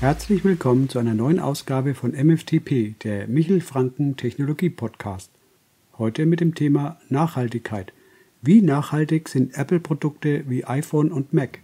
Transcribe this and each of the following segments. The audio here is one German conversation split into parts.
Herzlich willkommen zu einer neuen Ausgabe von MFTP, der Michel Franken Technologie Podcast. Heute mit dem Thema Nachhaltigkeit. Wie nachhaltig sind Apple-Produkte wie iPhone und Mac?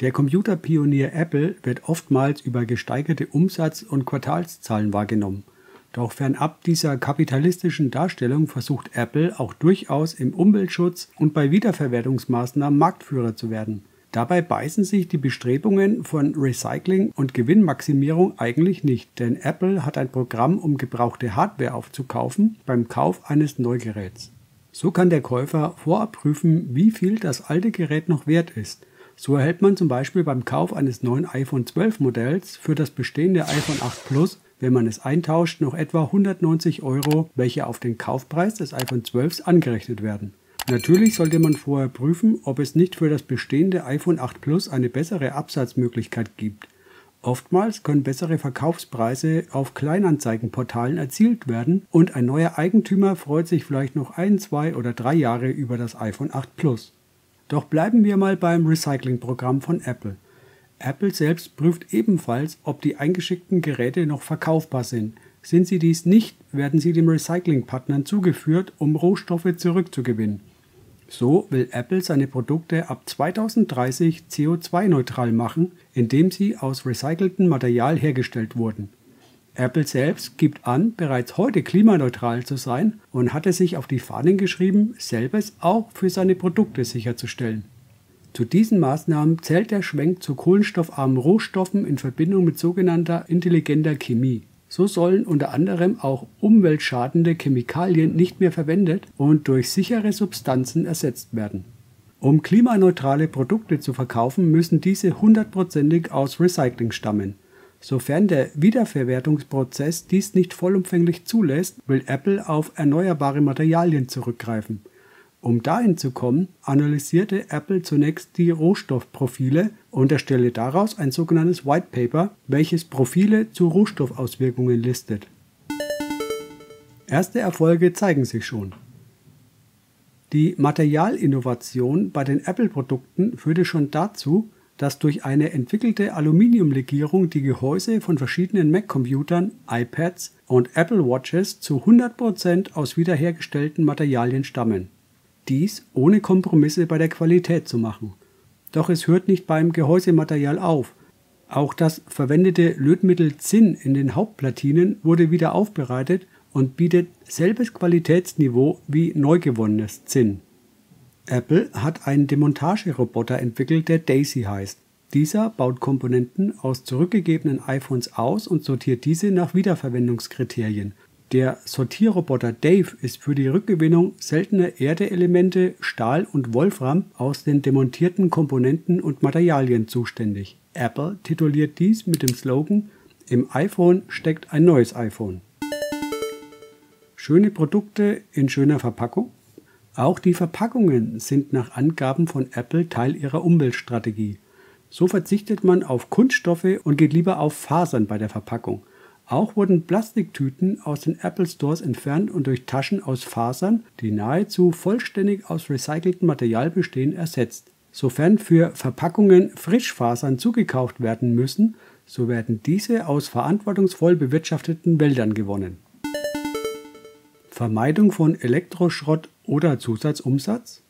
Der Computerpionier Apple wird oftmals über gesteigerte Umsatz- und Quartalszahlen wahrgenommen. Doch fernab dieser kapitalistischen Darstellung versucht Apple auch durchaus im Umweltschutz und bei Wiederverwertungsmaßnahmen Marktführer zu werden. Dabei beißen sich die Bestrebungen von Recycling und Gewinnmaximierung eigentlich nicht, denn Apple hat ein Programm, um gebrauchte Hardware aufzukaufen beim Kauf eines Neugeräts. So kann der Käufer vorab prüfen, wie viel das alte Gerät noch wert ist. So erhält man zum Beispiel beim Kauf eines neuen iPhone 12 Modells für das bestehende iPhone 8 Plus, wenn man es eintauscht, noch etwa 190 Euro, welche auf den Kaufpreis des iPhone 12 angerechnet werden. Natürlich sollte man vorher prüfen, ob es nicht für das bestehende iPhone 8 Plus eine bessere Absatzmöglichkeit gibt. Oftmals können bessere Verkaufspreise auf Kleinanzeigenportalen erzielt werden und ein neuer Eigentümer freut sich vielleicht noch ein, zwei oder drei Jahre über das iPhone 8 Plus. Doch bleiben wir mal beim Recyclingprogramm von Apple. Apple selbst prüft ebenfalls, ob die eingeschickten Geräte noch verkaufbar sind. Sind sie dies nicht, werden sie dem Recyclingpartnern zugeführt, um Rohstoffe zurückzugewinnen. So will Apple seine Produkte ab 2030 CO2-neutral machen, indem sie aus recyceltem Material hergestellt wurden. Apple selbst gibt an, bereits heute klimaneutral zu sein und hatte sich auf die Fahnen geschrieben, selbes auch für seine Produkte sicherzustellen. Zu diesen Maßnahmen zählt der Schwenk zu kohlenstoffarmen Rohstoffen in Verbindung mit sogenannter intelligenter Chemie. So sollen unter anderem auch umweltschadende Chemikalien nicht mehr verwendet und durch sichere Substanzen ersetzt werden. Um klimaneutrale Produkte zu verkaufen, müssen diese hundertprozentig aus Recycling stammen. Sofern der Wiederverwertungsprozess dies nicht vollumfänglich zulässt, will Apple auf erneuerbare Materialien zurückgreifen. Um dahin zu kommen, analysierte Apple zunächst die Rohstoffprofile und erstellte daraus ein sogenanntes White Paper, welches Profile zu Rohstoffauswirkungen listet. Erste Erfolge zeigen sich schon. Die Materialinnovation bei den Apple-Produkten führte schon dazu, dass durch eine entwickelte Aluminiumlegierung die Gehäuse von verschiedenen Mac-Computern, iPads und Apple Watches zu 100% aus wiederhergestellten Materialien stammen dies ohne Kompromisse bei der Qualität zu machen. Doch es hört nicht beim Gehäusematerial auf. Auch das verwendete Lötmittel Zinn in den Hauptplatinen wurde wieder aufbereitet und bietet selbes Qualitätsniveau wie neu gewonnenes Zinn. Apple hat einen Demontageroboter entwickelt, der Daisy heißt. Dieser baut Komponenten aus zurückgegebenen iPhones aus und sortiert diese nach Wiederverwendungskriterien der Sortierroboter Dave ist für die Rückgewinnung seltener Erdeelemente, Stahl und Wolfram aus den demontierten Komponenten und Materialien zuständig. Apple tituliert dies mit dem Slogan Im iPhone steckt ein neues iPhone. Schöne Produkte in schöner Verpackung? Auch die Verpackungen sind nach Angaben von Apple Teil ihrer Umweltstrategie. So verzichtet man auf Kunststoffe und geht lieber auf Fasern bei der Verpackung. Auch wurden Plastiktüten aus den Apple Stores entfernt und durch Taschen aus Fasern, die nahezu vollständig aus recyceltem Material bestehen, ersetzt. Sofern für Verpackungen Frischfasern zugekauft werden müssen, so werden diese aus verantwortungsvoll bewirtschafteten Wäldern gewonnen. Vermeidung von Elektroschrott oder Zusatzumsatz?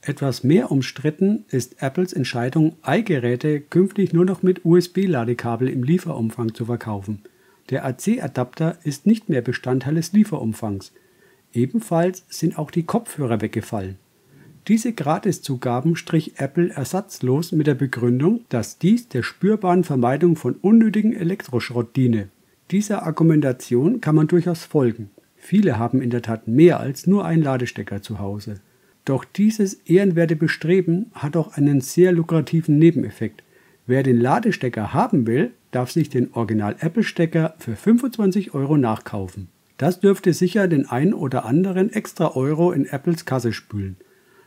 Etwas mehr umstritten ist Apples Entscheidung, i-Geräte künftig nur noch mit USB-Ladekabel im Lieferumfang zu verkaufen. Der AC-Adapter ist nicht mehr Bestandteil des Lieferumfangs. Ebenfalls sind auch die Kopfhörer weggefallen. Diese Gratiszugaben strich Apple ersatzlos mit der Begründung, dass dies der spürbaren Vermeidung von unnötigen Elektroschrott diene. Dieser Argumentation kann man durchaus folgen. Viele haben in der Tat mehr als nur einen Ladestecker zu Hause. Doch dieses ehrenwerte Bestreben hat auch einen sehr lukrativen Nebeneffekt. Wer den Ladestecker haben will, darf sich den Original-Apple-Stecker für 25 Euro nachkaufen. Das dürfte sicher den ein oder anderen extra Euro in Apples Kasse spülen.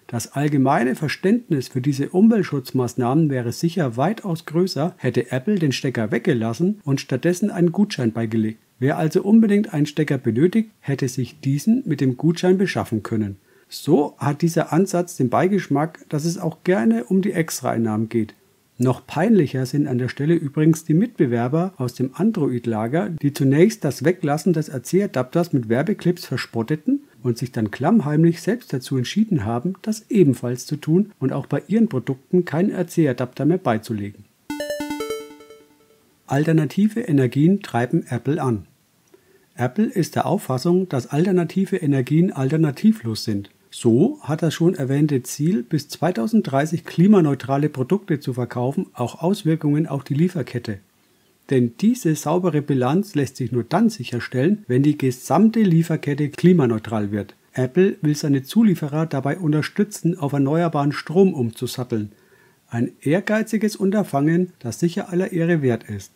Das allgemeine Verständnis für diese Umweltschutzmaßnahmen wäre sicher weitaus größer, hätte Apple den Stecker weggelassen und stattdessen einen Gutschein beigelegt. Wer also unbedingt einen Stecker benötigt, hätte sich diesen mit dem Gutschein beschaffen können. So hat dieser Ansatz den Beigeschmack, dass es auch gerne um die Extraeinnahmen geht. Noch peinlicher sind an der Stelle übrigens die Mitbewerber aus dem Android-Lager, die zunächst das Weglassen des RC-Adapters mit Werbeclips verspotteten und sich dann klammheimlich selbst dazu entschieden haben, das ebenfalls zu tun und auch bei ihren Produkten keinen RC-Adapter mehr beizulegen. Alternative Energien treiben Apple an. Apple ist der Auffassung, dass alternative Energien alternativlos sind. So hat das schon erwähnte Ziel, bis 2030 klimaneutrale Produkte zu verkaufen, auch Auswirkungen auf die Lieferkette. Denn diese saubere Bilanz lässt sich nur dann sicherstellen, wenn die gesamte Lieferkette klimaneutral wird. Apple will seine Zulieferer dabei unterstützen, auf erneuerbaren Strom umzusatteln. Ein ehrgeiziges Unterfangen, das sicher aller Ehre wert ist.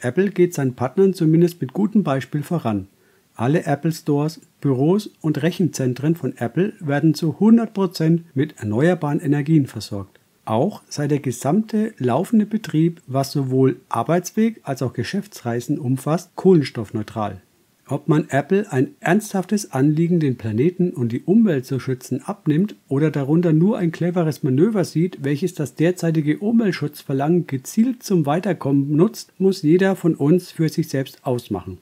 Apple geht seinen Partnern zumindest mit gutem Beispiel voran. Alle Apple Stores, Büros und Rechenzentren von Apple werden zu 100% mit erneuerbaren Energien versorgt. Auch sei der gesamte laufende Betrieb, was sowohl Arbeitsweg als auch Geschäftsreisen umfasst, kohlenstoffneutral. Ob man Apple ein ernsthaftes Anliegen, den Planeten und die Umwelt zu schützen, abnimmt oder darunter nur ein cleveres Manöver sieht, welches das derzeitige Umweltschutzverlangen gezielt zum Weiterkommen nutzt, muss jeder von uns für sich selbst ausmachen.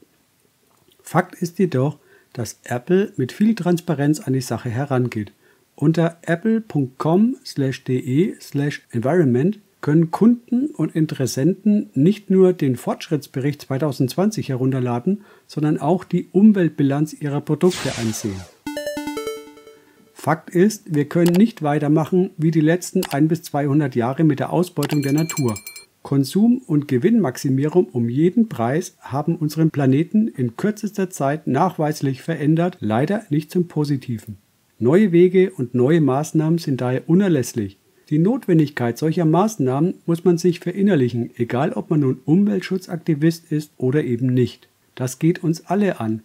Fakt ist jedoch, dass Apple mit viel Transparenz an die Sache herangeht. Unter apple.com/de/environment können Kunden und Interessenten nicht nur den Fortschrittsbericht 2020 herunterladen, sondern auch die Umweltbilanz ihrer Produkte ansehen. Fakt ist, wir können nicht weitermachen wie die letzten 1 bis 200 Jahre mit der Ausbeutung der Natur. Konsum und Gewinnmaximierung um jeden Preis haben unseren Planeten in kürzester Zeit nachweislich verändert, leider nicht zum Positiven. Neue Wege und neue Maßnahmen sind daher unerlässlich. Die Notwendigkeit solcher Maßnahmen muss man sich verinnerlichen, egal ob man nun Umweltschutzaktivist ist oder eben nicht. Das geht uns alle an.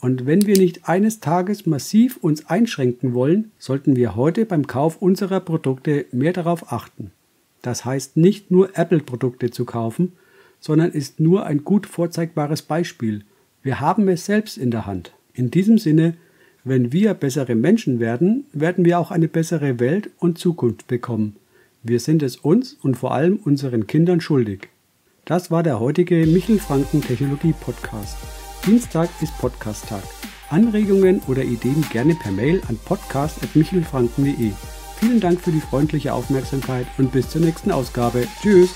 Und wenn wir nicht eines Tages massiv uns einschränken wollen, sollten wir heute beim Kauf unserer Produkte mehr darauf achten. Das heißt nicht nur Apple-Produkte zu kaufen, sondern ist nur ein gut vorzeigbares Beispiel. Wir haben es selbst in der Hand. In diesem Sinne, wenn wir bessere Menschen werden, werden wir auch eine bessere Welt und Zukunft bekommen. Wir sind es uns und vor allem unseren Kindern schuldig. Das war der heutige Michel Franken Technologie Podcast. Dienstag ist Podcast-Tag. Anregungen oder Ideen gerne per Mail an podcast.michelfranken.de. Vielen Dank für die freundliche Aufmerksamkeit und bis zur nächsten Ausgabe. Tschüss!